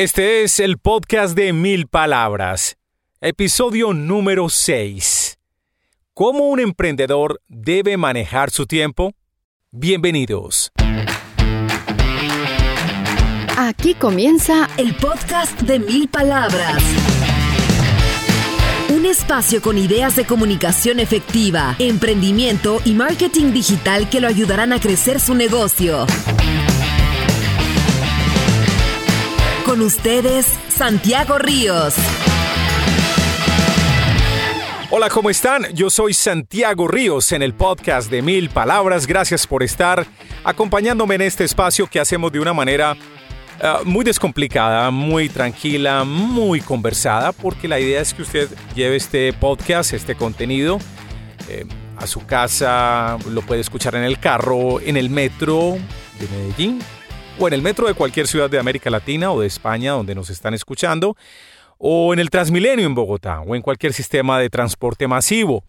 Este es el podcast de Mil Palabras, episodio número 6. ¿Cómo un emprendedor debe manejar su tiempo? Bienvenidos. Aquí comienza el podcast de Mil Palabras. Un espacio con ideas de comunicación efectiva, emprendimiento y marketing digital que lo ayudarán a crecer su negocio. Con ustedes, Santiago Ríos. Hola, ¿cómo están? Yo soy Santiago Ríos en el podcast de Mil Palabras. Gracias por estar acompañándome en este espacio que hacemos de una manera eh, muy descomplicada, muy tranquila, muy conversada, porque la idea es que usted lleve este podcast, este contenido, eh, a su casa, lo puede escuchar en el carro, en el metro de Medellín, o en el metro de cualquier ciudad de América Latina o de España donde nos están escuchando, o en el Transmilenio en Bogotá, o en cualquier sistema de transporte masivo.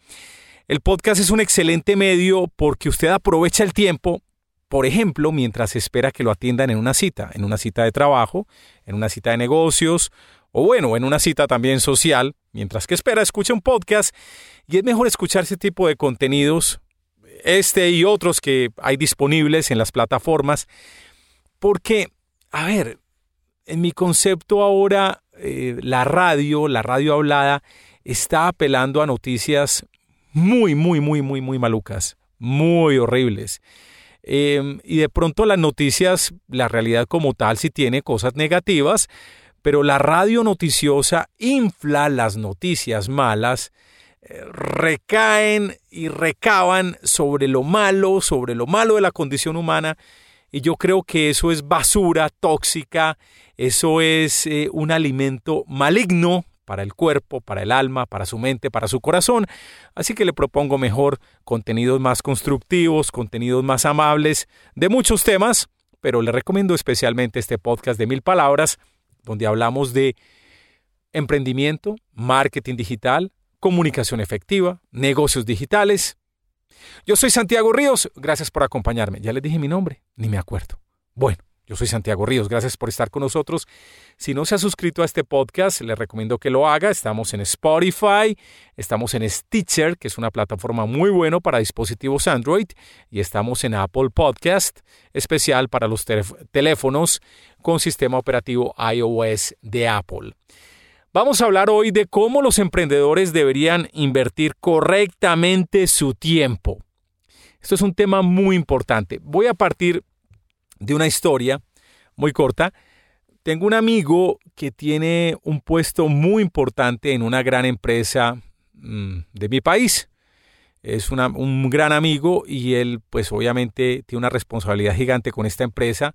El podcast es un excelente medio porque usted aprovecha el tiempo, por ejemplo, mientras espera que lo atiendan en una cita, en una cita de trabajo, en una cita de negocios, o bueno, en una cita también social, mientras que espera, escucha un podcast y es mejor escuchar ese tipo de contenidos, este y otros que hay disponibles en las plataformas, porque, a ver, en mi concepto ahora, eh, la radio, la radio hablada, está apelando a noticias muy, muy, muy, muy, muy malucas, muy horribles. Em, y de pronto las noticias, la realidad como tal, sí tiene cosas negativas, pero la radio noticiosa infla las noticias malas, eh, recaen y recaban sobre lo malo, sobre lo malo de la condición humana y yo creo que eso es basura tóxica, eso es eh, un alimento maligno para el cuerpo, para el alma, para su mente, para su corazón. Así que le propongo mejor contenidos más constructivos, contenidos más amables de muchos temas, pero le recomiendo especialmente este podcast de mil palabras, donde hablamos de emprendimiento, marketing digital, comunicación efectiva, negocios digitales, yo soy Santiago Ríos, gracias por acompañarme. Ya les dije mi nombre, ni me acuerdo. Bueno, yo soy Santiago Ríos, gracias por estar con nosotros. Si no se ha suscrito a este podcast, le recomiendo que lo haga. Estamos en Spotify, estamos en Stitcher, que es una plataforma muy buena para dispositivos Android, y estamos en Apple Podcast, especial para los teléfonos con sistema operativo iOS de Apple. Vamos a hablar hoy de cómo los emprendedores deberían invertir correctamente su tiempo. Esto es un tema muy importante. Voy a partir de una historia muy corta. Tengo un amigo que tiene un puesto muy importante en una gran empresa mm, de mi país. Es un gran amigo y él pues obviamente tiene una responsabilidad gigante con esta empresa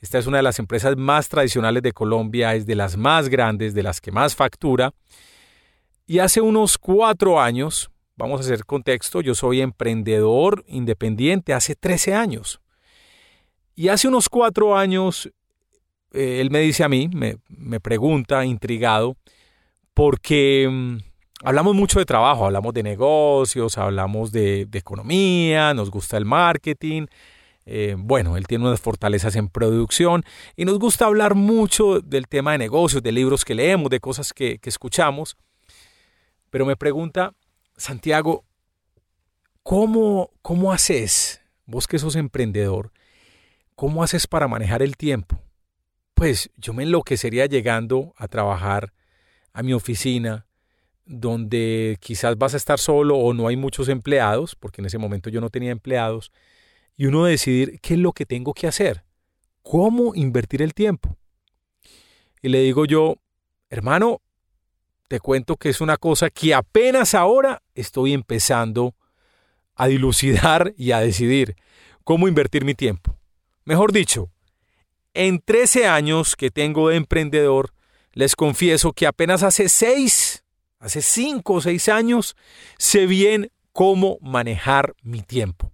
esta es una de las empresas más tradicionales de Colombia, es de las más grandes, de las que más factura. Y hace unos cuatro años, vamos a hacer contexto, yo soy emprendedor independiente hace 13 años. Y hace unos cuatro años, eh, él me dice a mí, me, pregunta, intrigado, porque mm, hablamos mucho de trabajo, hablamos de negocios, hablamos de economía, nos gusta el marketing, eh, bueno, él tiene unas fortalezas en producción y nos gusta hablar mucho del tema de negocios, de libros que leemos, de cosas que, escuchamos. Pero me pregunta, Santiago, ¿cómo, ¿cómo haces, vos que sos emprendedor, cómo haces para manejar el tiempo? Pues yo me enloquecería llegando a trabajar a mi oficina, donde quizás vas a estar solo o no hay muchos empleados, porque en ese momento yo no tenía empleados, y uno decidir qué es lo que tengo que hacer, cómo invertir el tiempo. Y le digo yo, hermano, te cuento que es una cosa que apenas ahora estoy empezando a dilucidar y a decidir cómo invertir mi tiempo. Mejor dicho, en 13 años que tengo de emprendedor, les confieso que apenas hace 6, hace 5 o 6 años, sé bien cómo manejar mi tiempo.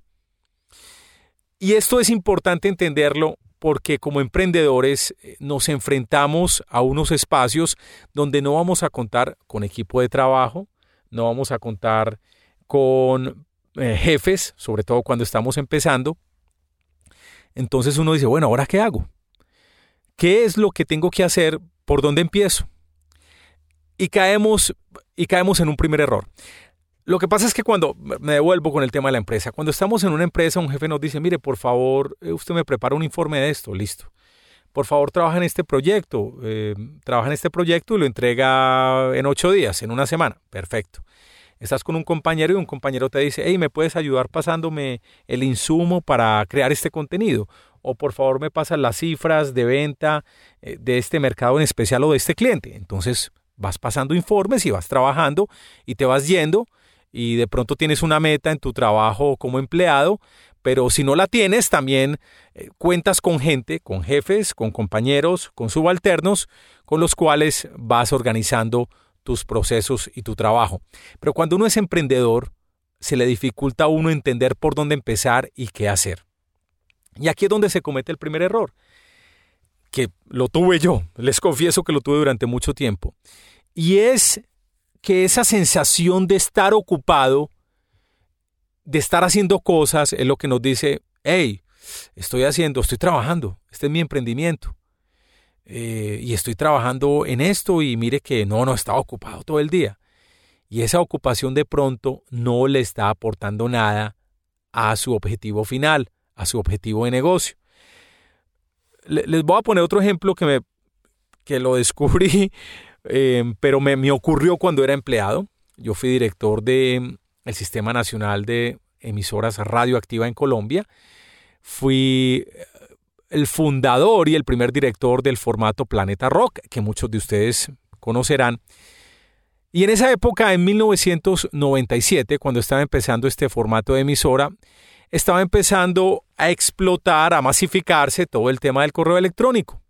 Y esto es importante entenderlo porque como emprendedores eh, nos enfrentamos a unos espacios donde no vamos a contar con equipo de trabajo, no vamos a contar con eh, jefes, sobre todo cuando estamos empezando. Entonces uno dice, bueno, ¿ahora qué hago? ¿qué es lo que tengo que hacer? ¿Por dónde empiezo? Y caemos, y caemos en un primer error. Lo que pasa es que cuando me devuelvo con el tema de la empresa, cuando estamos en una empresa, un jefe nos dice, mire, por favor, eh, usted me prepara un informe de esto, listo. Por favor, trabaja en este proyecto, eh, trabaja en este proyecto y lo entrega en ocho días, en una semana, perfecto. Estás con un compañero y un compañero te dice, hey, ¿me puedes ayudar pasándome el insumo para crear este contenido? O por favor me pasas las cifras de venta eh, de este mercado en especial o de este cliente. Entonces vas pasando informes y vas trabajando y te vas yendo y de pronto tienes una meta en tu trabajo como empleado, pero si no la tienes, también eh, cuentas con gente, con jefes, con compañeros, con subalternos, con los cuales vas organizando tus procesos y tu trabajo. Pero cuando uno es emprendedor, se le dificulta a uno entender por dónde empezar y qué hacer. Y aquí es donde se comete el primer error, que lo tuve yo, les confieso que lo tuve durante mucho tiempo. Y es que esa sensación de estar ocupado, de estar haciendo cosas, es lo que nos dice, hey, estoy haciendo, estoy trabajando, este es mi emprendimiento. Eh, y estoy trabajando en esto y mire que no, no estaba ocupado todo el día. Y esa ocupación de pronto no le está aportando nada a su objetivo final, a su objetivo de negocio. Les voy a poner otro ejemplo que, me, que lo descubrí Em, pero me, ocurrió cuando era empleado. Yo fui director del el Sistema Nacional de Emisoras Radioactiva en Colombia. Fui el fundador y el primer director del formato Planeta Rock, que muchos de ustedes conocerán. Y en esa época, en 1997, cuando estaba empezando este formato de emisora, estaba empezando a explotar, a masificarse todo el tema del correo electrónico.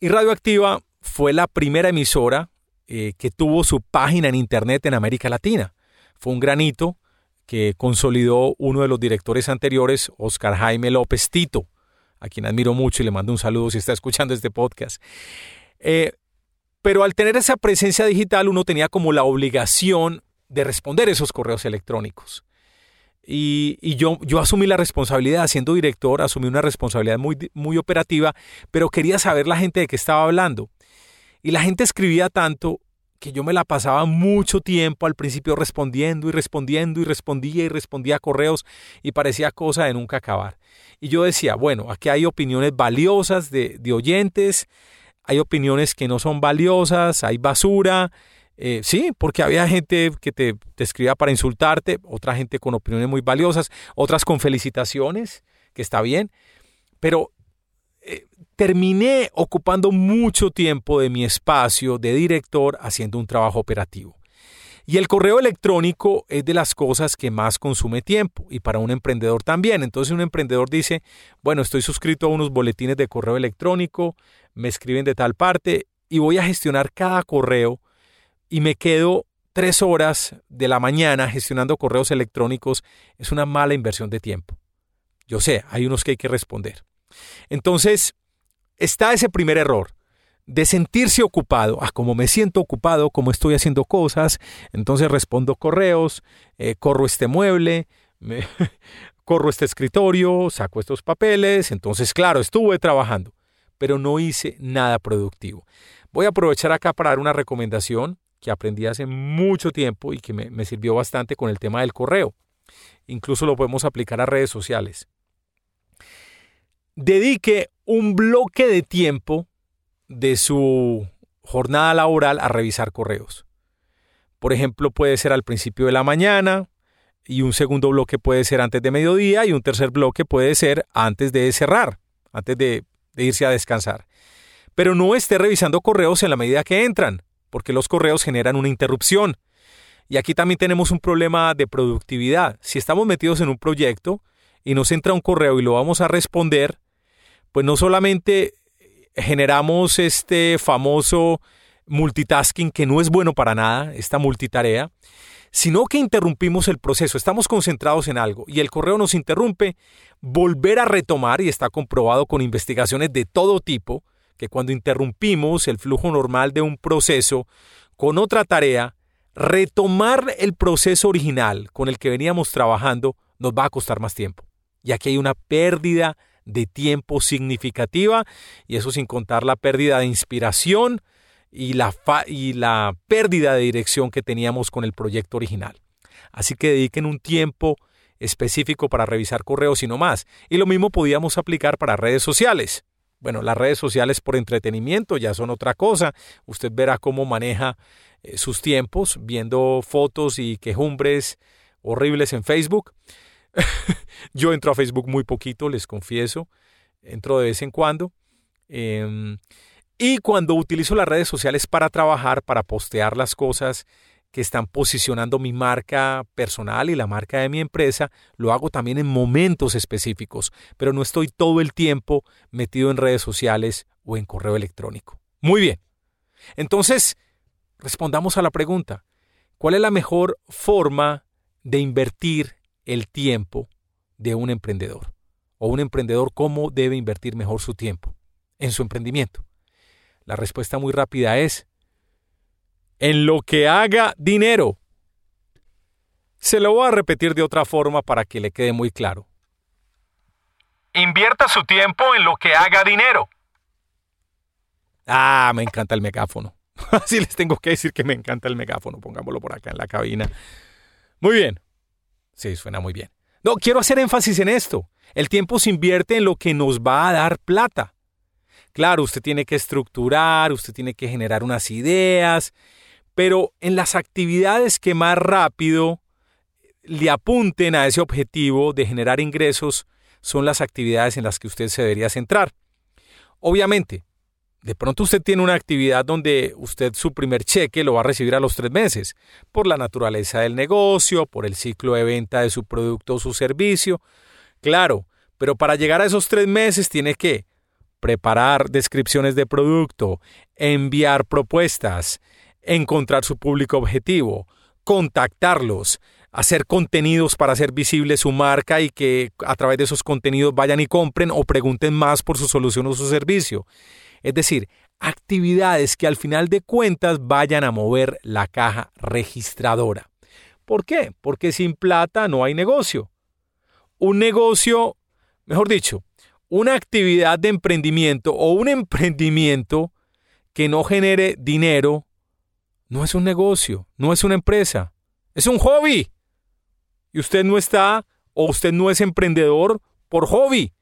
Y Radioactiva fue la primera emisora eh, que tuvo su página en Internet en América Latina. Fue un granito que consolidó uno de los directores anteriores, Oscar Jaime López Tito, a quien admiro mucho y le mando un saludo si está escuchando este podcast. Eh, pero al tener esa presencia digital uno tenía como la obligación de responder esos correos electrónicos. Y, yo, yo, asumí la responsabilidad, siendo director, asumí una responsabilidad muy, muy operativa, pero quería saber la gente de qué estaba hablando. Y la gente escribía tanto que yo me la pasaba mucho tiempo al principio respondiendo y respondiendo y respondía y respondía a correos y parecía cosa de nunca acabar. Y yo decía, bueno, aquí hay opiniones valiosas de, oyentes, hay opiniones que no son valiosas, hay basura. Eh, sí, porque había gente que te, te escribía para insultarte, otra gente con opiniones muy valiosas, otras con felicitaciones, que está bien, pero terminé ocupando mucho tiempo de mi espacio de director haciendo un trabajo operativo. Y el correo electrónico es de las cosas que más consume tiempo y para un emprendedor también. Entonces un emprendedor dice, bueno, estoy suscrito a unos boletines de correo electrónico, me escriben de tal parte y voy a gestionar cada correo y me quedo tres horas de la mañana gestionando correos electrónicos. Es una mala inversión de tiempo. Yo sé, hay unos que hay que responder. Entonces, está ese primer error de sentirse ocupado. Ah, como me siento ocupado, como estoy haciendo cosas, entonces respondo correos, eh, corro este mueble, corro este escritorio, saco estos papeles. Entonces, claro, estuve trabajando, pero no hice nada productivo. Voy a aprovechar acá para dar una recomendación que aprendí hace mucho tiempo y que me, me sirvió bastante con el tema del correo. Incluso lo podemos aplicar a redes sociales dedique un bloque de tiempo de su jornada laboral a revisar correos. Por ejemplo, puede ser al principio de la mañana y un segundo bloque puede ser antes de mediodía y un tercer bloque puede ser antes de cerrar, antes de, irse a descansar. Pero no esté revisando correos en la medida que entran, porque los correos generan una interrupción. Y aquí también tenemos un problema de productividad. Si estamos metidos en un proyecto y nos entra un correo y lo vamos a responder, pues no solamente generamos este famoso multitasking que no es bueno para nada, esta multitarea, sino que interrumpimos el proceso, estamos concentrados en algo y el correo nos interrumpe, volver a retomar, y está comprobado con investigaciones de todo tipo, que cuando interrumpimos el flujo normal de un proceso con otra tarea, retomar el proceso original con el que veníamos trabajando nos va a costar más tiempo. Y aquí hay una pérdida de tiempo significativa y eso sin contar la pérdida de inspiración y la, y la pérdida de dirección que teníamos con el proyecto original. Así que dediquen un tiempo específico para revisar correos y no más. Y lo mismo podíamos aplicar para redes sociales. Bueno, las redes sociales por entretenimiento ya son otra cosa. Usted verá cómo maneja eh, sus tiempos viendo fotos y quejumbres horribles en Facebook. Yo entro a Facebook muy poquito, les confieso. Entro de vez en cuando. Em, y cuando utilizo las redes sociales para trabajar, para postear las cosas que están posicionando mi marca personal y la marca de mi empresa, lo hago también en momentos específicos, pero no estoy todo el tiempo metido en redes sociales o en correo electrónico. Muy bien. Entonces, respondamos a la pregunta, ¿cuál es la mejor forma de invertir el tiempo de un emprendedor? O un emprendedor, ¿cómo debe invertir mejor su tiempo en su emprendimiento? La respuesta muy rápida es en lo que haga dinero. Se lo voy a repetir de otra forma para que le quede muy claro. Invierta su tiempo en lo que haga dinero. Ah, me encanta el megáfono. Así les tengo que decir que me encanta el megáfono. Pongámoslo por acá en la cabina. Muy bien. Sí, suena muy bien. No, quiero hacer énfasis en esto. El tiempo se invierte en lo que nos va a dar plata. Claro, usted tiene que estructurar, usted tiene que generar unas ideas, pero en las actividades que más rápido le apunten a ese objetivo de generar ingresos son las actividades en las que usted se debería centrar. Obviamente, de pronto usted tiene una actividad donde usted su primer cheque lo va a recibir a los tres meses, por la naturaleza del negocio, por el ciclo de venta de su producto o su servicio. Claro, pero para llegar a esos tres meses tiene que preparar descripciones de producto, enviar propuestas, encontrar su público objetivo, contactarlos, hacer contenidos para hacer visible su marca y que a través de esos contenidos vayan y compren o pregunten más por su solución o su servicio. Es decir, actividades que al final de cuentas vayan a mover la caja registradora. ¿Por qué? Porque sin plata no hay negocio. Un negocio, mejor dicho, una actividad de emprendimiento o un emprendimiento que no genere dinero no es un negocio, no es una empresa, es un hobby. Y usted no está o usted no es emprendedor por hobby.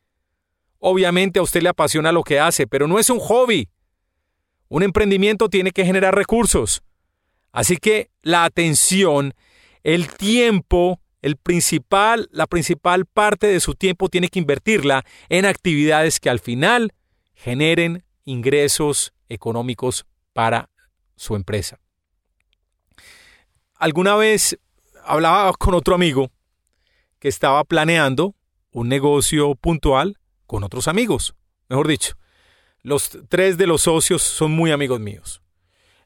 Obviamente a usted le apasiona lo que hace, pero no es un hobby. Un emprendimiento tiene que generar recursos. Así que la atención, el tiempo, el principal, la principal parte de su tiempo tiene que invertirla en actividades que al final generen ingresos económicos para su empresa. Alguna vez hablaba con otro amigo que estaba planeando un negocio puntual con otros amigos, mejor dicho. Los tres de los socios son muy amigos míos.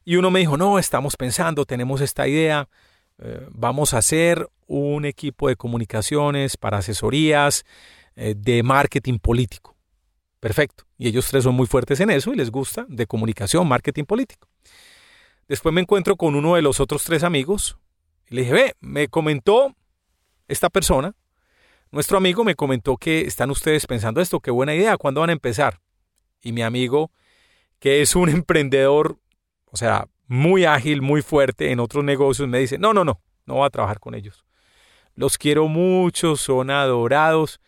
Y uno me dijo, no, estamos pensando, tenemos esta idea, eh, vamos a hacer un equipo de comunicaciones para asesorías eh, de marketing político. Perfecto. Y ellos tres son muy fuertes en eso y les gusta de comunicación, marketing político. Después me encuentro con uno de los otros tres amigos y le dije, ve, me comentó esta persona, nuestro amigo me comentó que están ustedes pensando esto, qué buena idea, ¿cuándo van a empezar? Y mi amigo, que es un emprendedor, o sea, muy ágil, muy fuerte en otros negocios, me dice, no, no, no, no voy a trabajar con ellos. Los quiero mucho, son adorados,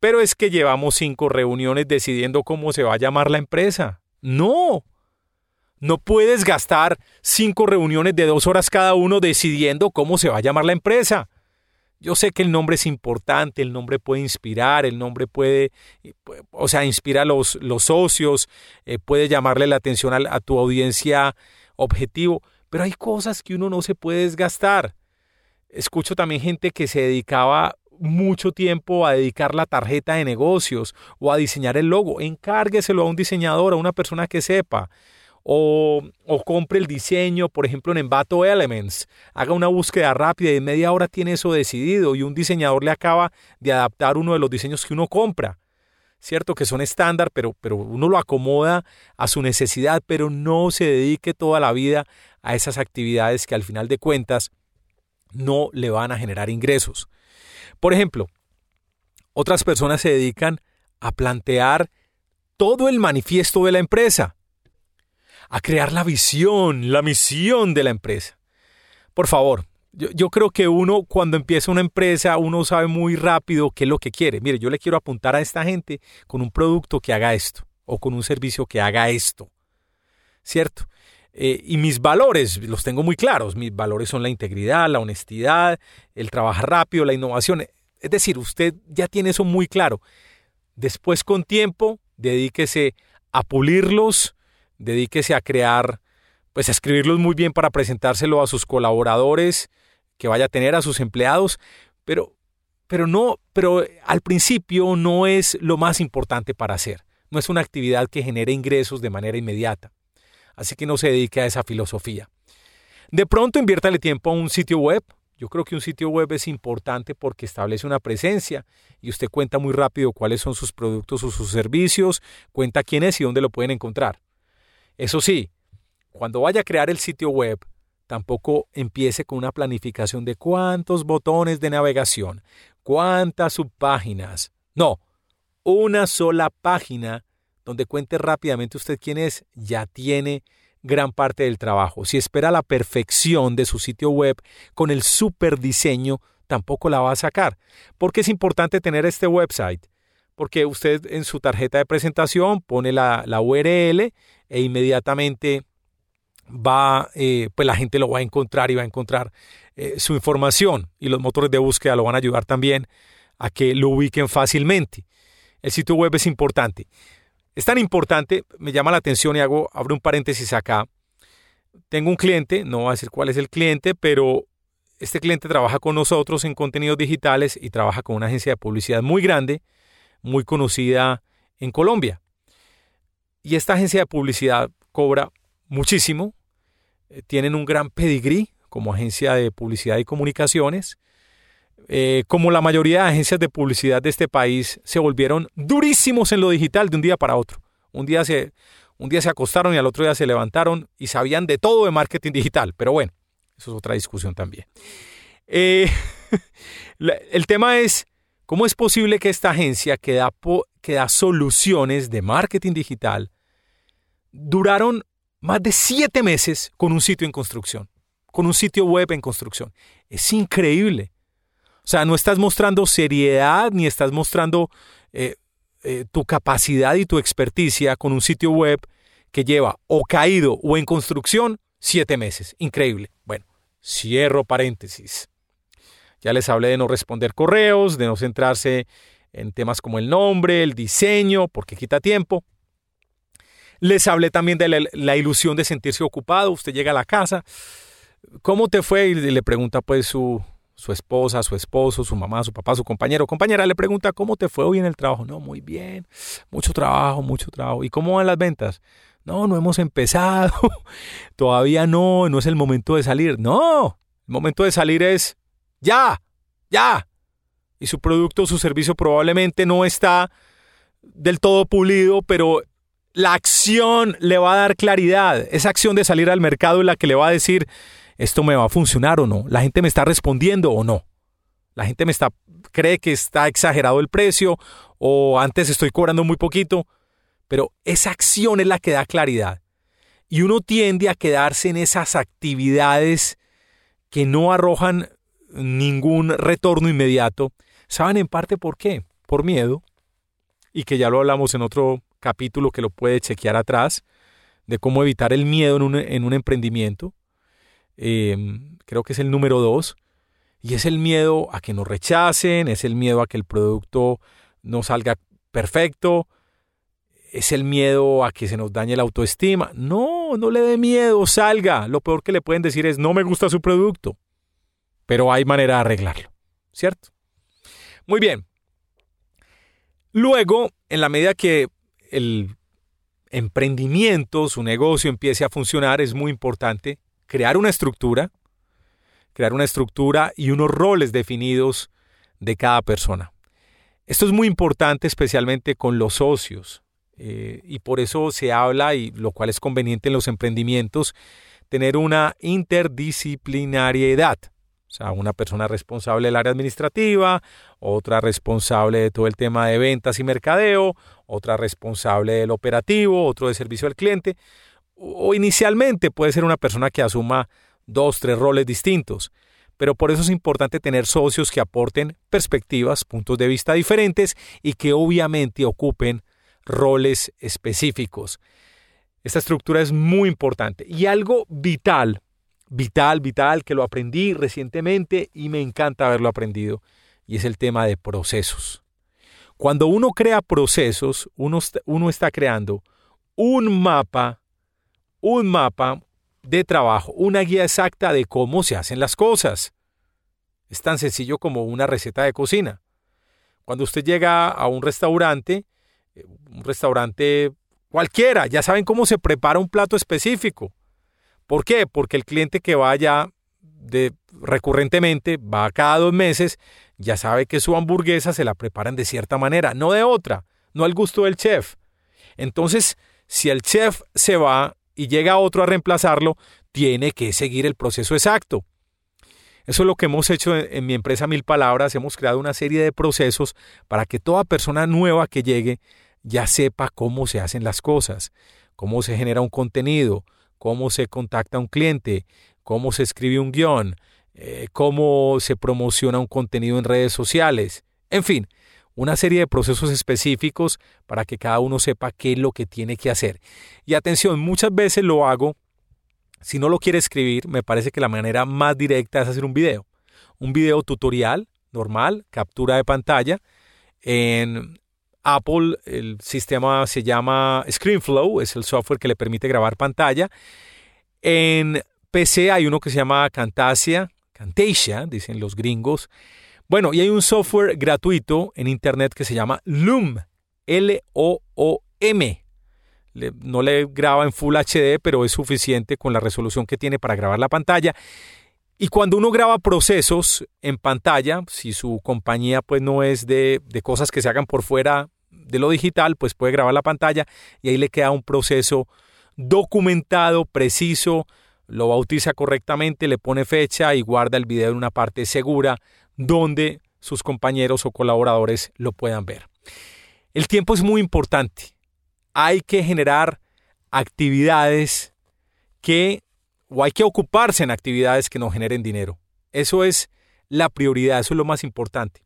pero es que llevamos cinco reuniones decidiendo cómo se va a llamar la empresa. No, no puedes gastar cinco reuniones de dos horas cada uno decidiendo cómo se va a llamar la empresa. Yo sé que el nombre es importante, el nombre puede inspirar, el nombre puede, o sea, inspira a los, los socios, eh, puede llamarle la atención a, a tu audiencia objetivo, pero hay cosas que uno no se puede desgastar. Escucho también gente que se dedicaba mucho tiempo a dedicar la tarjeta de negocios o a diseñar el logo. Encárgueselo a un diseñador, a una persona que sepa o, compre el diseño, por ejemplo, en Envato Elements. Haga una búsqueda rápida y en media hora tiene eso decidido y un diseñador le acaba de adaptar uno de los diseños que uno compra. Cierto que son estándar, pero, pero uno lo acomoda a su necesidad, pero no se dedique toda la vida a esas actividades que al final de cuentas no le van a generar ingresos. Por ejemplo, otras personas se dedican a plantear todo el manifiesto de la empresa, a crear la visión, la misión de la empresa. Por favor, yo, creo que uno cuando empieza una empresa, uno sabe muy rápido qué es lo que quiere. Mire, yo le quiero apuntar a esta gente con un producto que haga esto o con un servicio que haga esto. ¿Cierto? Eh, y mis valores los tengo muy claros. Mis valores son la integridad, la honestidad, el trabajar rápido, la innovación. Es decir, usted ya tiene eso muy claro. Después con tiempo, dedíquese a pulirlos, dedíquese a crear, pues a escribirlos muy bien para presentárselo a sus colaboradores, que vaya a tener a sus empleados, pero, pero no, pero al principio no es lo más importante para hacer. No es una actividad que genere ingresos de manera inmediata. Así que no se dedique a esa filosofía. De pronto inviértale tiempo a un sitio web, yo creo que un sitio web es importante porque establece una presencia y usted cuenta muy rápido cuáles son sus productos o sus servicios, cuenta quién es y dónde lo pueden encontrar. Eso sí, cuando vaya a crear el sitio web, tampoco empiece con una planificación de cuántos botones de navegación, cuántas subpáginas. No, una sola página donde cuente rápidamente usted quién es, ya tiene gran parte del trabajo. Si espera la perfección de su sitio web con el super diseño, tampoco la va a sacar. ¿Por qué es importante tener este website? Porque usted en su tarjeta de presentación pone la, URL e inmediatamente va, eh, pues la gente lo va a encontrar y va a encontrar eh, su información y los motores de búsqueda lo van a ayudar también a que lo ubiquen fácilmente. El sitio web es importante. Es tan importante, me llama la atención y hago, abro un paréntesis acá. Tengo un cliente, no voy a decir cuál es el cliente, pero este cliente trabaja con nosotros en contenidos digitales y trabaja con una agencia de publicidad muy grande, muy conocida en Colombia. Y esta agencia de publicidad cobra muchísimo, eh, tienen un gran pedigrí como agencia de publicidad y comunicaciones, eh, como la mayoría de agencias de publicidad de este país, se volvieron durísimos en lo digital de un día para otro. Un día se, un día se acostaron y al otro día se levantaron y sabían de todo de marketing digital. Pero bueno, eso es otra discusión también. Eh, el tema es, ¿cómo es posible que esta agencia que da, que da soluciones de marketing digital duraron más de siete meses con un sitio en construcción, con un sitio web en construcción? Es increíble. O sea, no estás mostrando seriedad ni estás mostrando eh, eh, tu capacidad y tu experticia con un sitio web que lleva o caído o en construcción siete meses. Increíble. Bueno, cierro paréntesis. Ya les hablé de no responder correos, de no centrarse en temas como el nombre, el diseño, porque quita tiempo. Les hablé también de la, ilusión de sentirse ocupado. Usted llega a la casa, ¿cómo te fue? Y le pregunta pues su, su esposa, su esposo, su mamá, su papá, su compañero, compañera le pregunta cómo te fue hoy en el trabajo. No, muy bien, mucho trabajo, mucho trabajo. ¿Y cómo van las ventas? No, no hemos empezado, todavía no, no es el momento de salir. No, el momento de salir es ya, ya. Y su producto, su servicio probablemente no está del todo pulido, pero la acción le va a dar claridad. Esa acción de salir al mercado es la que le va a decir, ¿esto me va a funcionar o no? ¿La gente me está respondiendo o no? La gente me está cree que está exagerado el precio o antes estoy cobrando muy poquito, pero esa acción es la que da claridad. Y uno tiende a quedarse en esas actividades que no arrojan ningún retorno inmediato. ¿Saben en parte por qué? Por miedo. Y que ya lo hablamos en otro capítulo que lo puede chequear atrás, de cómo evitar el miedo en un, en un emprendimiento. Em, creo que es el número dos, y es el miedo a que nos rechacen, es el miedo a que el producto no salga perfecto, es el miedo a que se nos dañe la autoestima. No, no le dé miedo, salga. Lo peor que le pueden decir es no me gusta su producto, pero hay manera de arreglarlo, ¿cierto? Muy bien. Luego, en la medida que el emprendimiento, su negocio empiece a funcionar, es muy importante crear una estructura, crear una estructura y unos roles definidos de cada persona. Esto es muy importante especialmente con los socios eh, y por eso se habla, y lo cual es conveniente en los emprendimientos, tener una interdisciplinariedad. O sea, una persona responsable del área administrativa, otra responsable de todo el tema de ventas y mercadeo, otra responsable del operativo, otro de servicio al cliente. O inicialmente puede ser una persona que asuma dos, tres roles distintos. Pero por eso es importante tener socios que aporten perspectivas, puntos de vista diferentes y que obviamente ocupen roles específicos. Esta estructura es muy importante. Y algo vital vital, vital, que lo aprendí recientemente y me encanta haberlo aprendido, y es el tema de procesos. Cuando uno crea procesos, uno, está creando un mapa, un mapa de trabajo, una guía exacta de cómo se hacen las cosas. Es tan sencillo como una receta de cocina. Cuando usted llega a un restaurante, eh, un restaurante cualquiera, ya saben cómo se prepara un plato específico. ¿Por qué? Porque el cliente que vaya de, recurrentemente, va cada dos meses, ya sabe que su hamburguesa se la preparan de cierta manera, no de otra, no al gusto del chef. Entonces, si el chef se va y llega otro a reemplazarlo, tiene que seguir el proceso exacto. Eso es lo que hemos hecho en, mi empresa Mil Palabras. Hemos creado una serie de procesos para que toda persona nueva que llegue ya sepa cómo se hacen las cosas, cómo se genera un contenido, cómo se contacta un cliente, cómo se escribe un guion, eh, cómo se promociona un contenido en redes sociales, en fin, una serie de procesos específicos para que cada uno sepa qué es lo que tiene que hacer. Y atención, muchas veces lo hago, si no lo quiere escribir, me parece que la manera más directa es hacer un video. Un video tutorial normal, captura de pantalla. En Apple, el sistema se llama ScreenFlow, es el software que le permite grabar pantalla. En PC hay uno que se llama Camtasia, Camtasia, dicen los gringos. Bueno, y hay un software gratuito en Internet que se llama Loom, L-O-O-M. No le graba en Full HD, pero es suficiente con la resolución que tiene para grabar la pantalla. Y cuando uno graba procesos en pantalla, si su compañía pues no es de, de cosas que se hagan por fuera de lo digital, pues puede grabar la pantalla y ahí le queda un proceso documentado, preciso, lo bautiza correctamente, le pone fecha y guarda el video en una parte segura donde sus compañeros o colaboradores lo puedan ver. El tiempo es muy importante. Hay que generar actividades que, o hay que ocuparse en actividades que nos generen dinero. Eso es la prioridad, eso es lo más importante.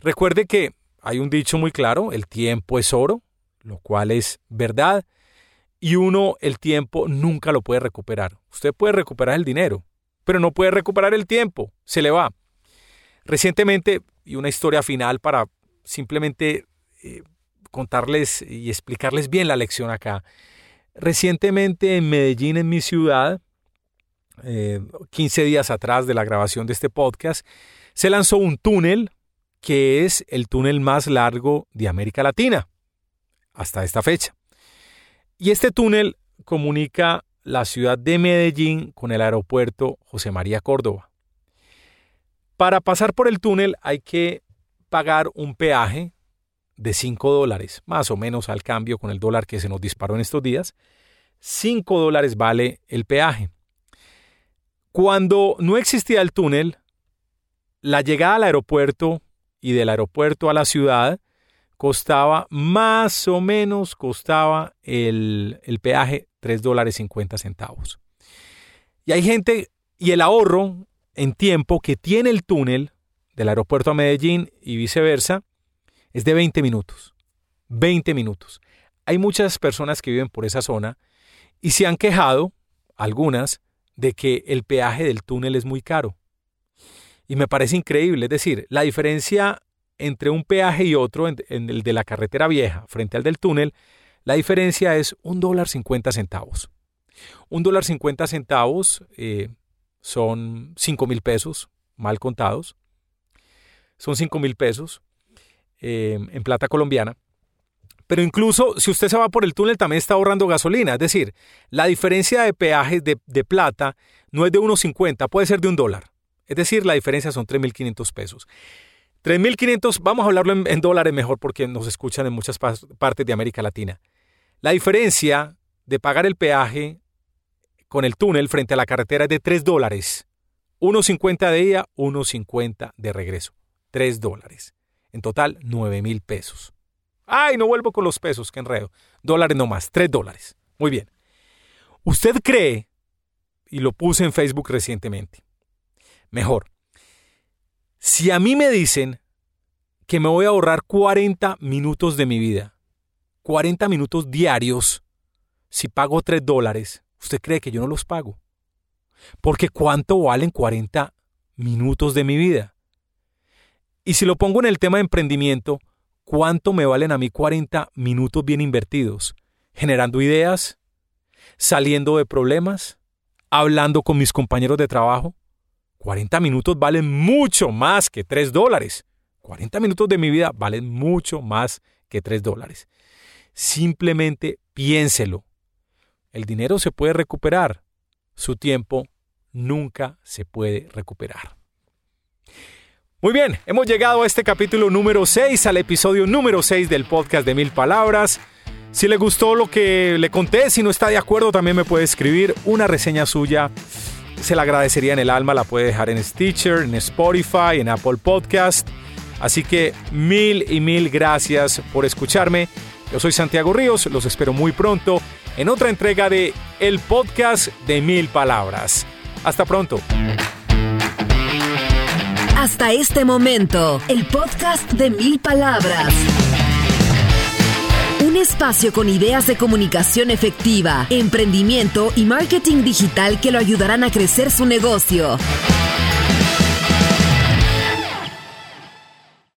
Recuerde que hay un dicho muy claro, el tiempo es oro, lo cual es verdad, y uno el tiempo nunca lo puede recuperar. Usted puede recuperar el dinero, pero no puede recuperar el tiempo, se le va. Recientemente, y una historia final para simplemente eh, contarles y explicarles bien la lección acá. Recientemente en Medellín, en mi ciudad, 15 eh, días atrás de la grabación de este podcast, se lanzó un túnel que es el túnel más largo de América Latina hasta esta fecha. Y este túnel comunica la ciudad de Medellín con el aeropuerto José María Córdoba. Para pasar por el túnel hay que pagar un peaje de 5 dólares, más o menos al cambio con el dólar que se nos disparó en estos días. 5 dólares vale el peaje. Cuando no existía el túnel, la llegada al aeropuerto y del aeropuerto a la ciudad costaba más o menos, costaba el, peaje 3 dólares 50 centavos. Y hay gente, y el ahorro en tiempo que tiene el túnel del aeropuerto a Medellín y viceversa es de 20 minutos. 20 minutos. Hay muchas personas que viven por esa zona y se han quejado, algunas, de que el peaje del túnel es muy caro. Y me parece increíble, es decir, la diferencia entre un peaje y otro, en, el de la carretera vieja frente al del túnel, la diferencia es un dólar cincuenta centavos. Un dólar cincuenta centavos eh, son cinco mil pesos, mal contados. Son cinco mil pesos eh, en plata colombiana. Pero incluso si usted se va por el túnel también está ahorrando gasolina. Es decir, la diferencia de peajes de, plata no es de 1,50, puede ser de un dólar. Es decir, la diferencia son 3.500 pesos. 3.500, vamos a hablarlo en, dólares mejor porque nos escuchan en muchas partes de América Latina. La diferencia de pagar el peaje con el túnel frente a la carretera es de 3 dólares. 1.50 de ida, 1.50 de regreso. 3 dólares. En total, 9 mil pesos. Ay, no vuelvo con los pesos, qué enredo. Dólares no más, 3 dólares. Muy bien. ¿Usted cree, y lo puse en Facebook recientemente, mejor, si a mí me dicen que me voy a ahorrar 40 minutos de mi vida, 40 minutos diarios, si pago 3 dólares, ¿usted cree que yo no los pago? Porque ¿cuánto valen 40 minutos de mi vida? Y si lo pongo en el tema de emprendimiento, ¿cuánto me valen a mí 40 minutos bien invertidos? Generando ideas, saliendo de problemas, hablando con mis compañeros de trabajo. 40 minutos valen mucho más que 3 dólares. 40 minutos de mi vida valen mucho más que 3 dólares. Simplemente piénselo. El dinero se puede recuperar. Su tiempo nunca se puede recuperar. Muy bien, hemos llegado a este capítulo número 6, al episodio número 6 del podcast de Mil Palabras. Si le gustó lo que le conté, si no está de acuerdo, también me puede escribir una reseña suya. Se la agradecería en el alma, la puede dejar en Stitcher, en Spotify, en Apple Podcast. Así que mil y mil gracias por escucharme. Yo soy Santiago Ríos, los espero muy pronto en otra entrega de El Podcast de Mil Palabras. Hasta pronto. Hasta este momento, el podcast de Mil Palabras un espacio con ideas de comunicación efectiva, emprendimiento y marketing digital que lo ayudarán a crecer su negocio.